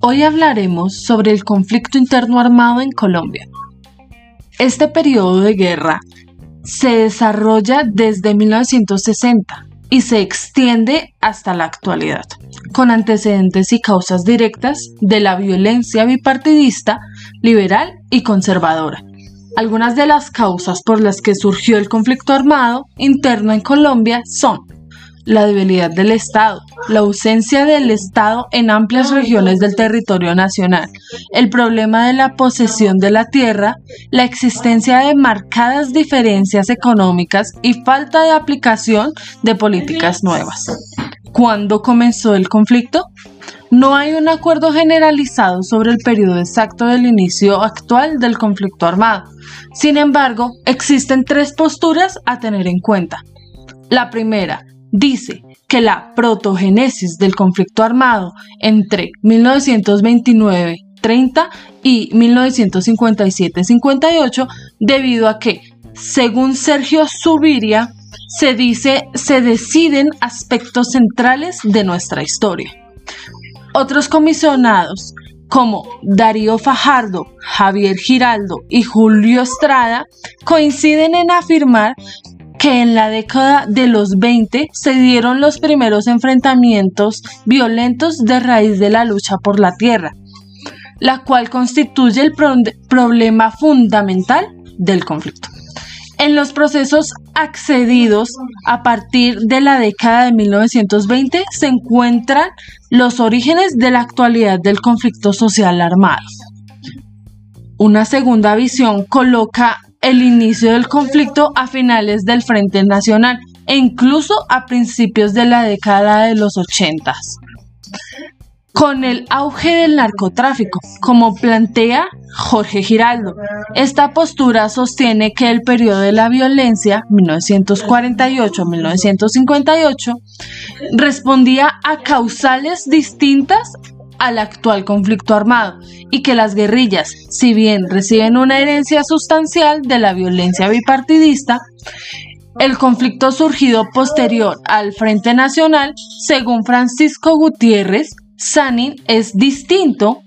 Hoy hablaremos sobre el conflicto interno armado en Colombia. Este periodo de guerra se desarrolla desde 1960 y se extiende hasta la actualidad, con antecedentes y causas directas de la violencia bipartidista, liberal y conservadora. Algunas de las causas por las que surgió el conflicto armado interno en Colombia son la debilidad del Estado, la ausencia del Estado en amplias regiones del territorio nacional, el problema de la posesión de la tierra, la existencia de marcadas diferencias económicas y falta de aplicación de políticas nuevas. ¿Cuándo comenzó el conflicto? No hay un acuerdo generalizado sobre el periodo exacto del inicio actual del conflicto armado. Sin embargo, existen tres posturas a tener en cuenta. La primera, dice que la protogénesis del conflicto armado entre 1929-30 y 1957-58 debido a que, según Sergio Subiria, se dice se deciden aspectos centrales de nuestra historia. Otros comisionados como Darío Fajardo, Javier Giraldo y Julio Estrada coinciden en afirmar que en la década de los 20 se dieron los primeros enfrentamientos violentos de raíz de la lucha por la tierra, la cual constituye el problema fundamental del conflicto. En los procesos accedidos a partir de la década de 1920 se encuentran los orígenes de la actualidad del conflicto social armado. Una segunda visión coloca el inicio del conflicto a finales del Frente Nacional e incluso a principios de la década de los 80 con el auge del narcotráfico, como plantea Jorge Giraldo. Esta postura sostiene que el periodo de la violencia, 1948-1958, respondía a causales distintas al actual conflicto armado y que las guerrillas, si bien reciben una herencia sustancial de la violencia bipartidista, el conflicto surgido posterior al Frente Nacional, según Francisco Gutiérrez, Sanin es distinto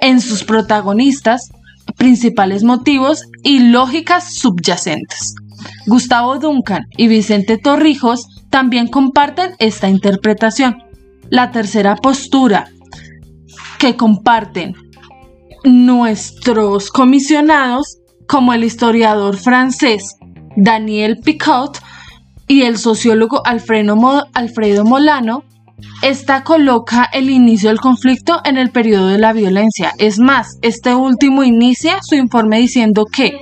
en sus protagonistas, principales motivos y lógicas subyacentes. Gustavo Duncan y Vicente Torrijos también comparten esta interpretación. La tercera postura que comparten nuestros comisionados, como el historiador francés Daniel Picot y el sociólogo Alfredo, Molano, esta coloca el inicio del conflicto en el periodo de la violencia. Es más, este último inicia su informe diciendo que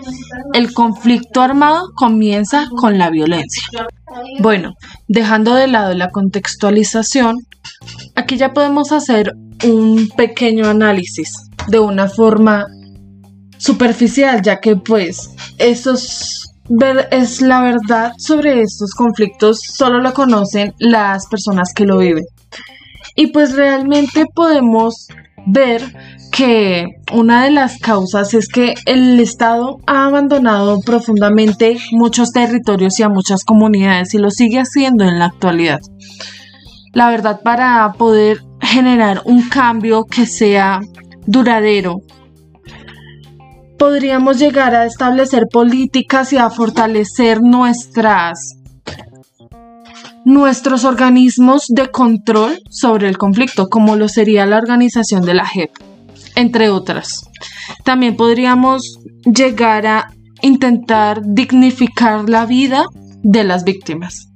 el conflicto armado comienza con la violencia. Bueno, dejando de lado la contextualización, aquí ya podemos hacer un pequeño análisis de una forma superficial, ya que pues esos es la verdad sobre estos conflictos solo lo conocen las personas que lo viven. Y pues realmente podemos ver que una de las causas es que el Estado ha abandonado profundamente muchos territorios y a muchas comunidades y lo sigue haciendo en la actualidad. La verdad, para poder generar un cambio que sea duradero, podríamos llegar a establecer políticas y a fortalecer nuestras nuestros organismos de control sobre el conflicto, como lo sería la organización de la JEP, entre otras. También podríamos llegar a intentar dignificar la vida de las víctimas.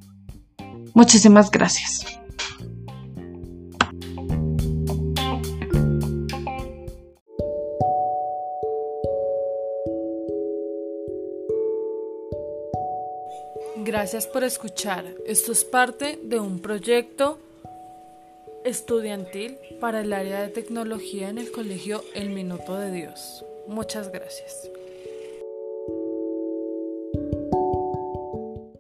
Muchísimas gracias. Gracias por escuchar. Esto es parte de un proyecto estudiantil para el área de tecnología en el colegio El Minuto de Dios. Muchas gracias.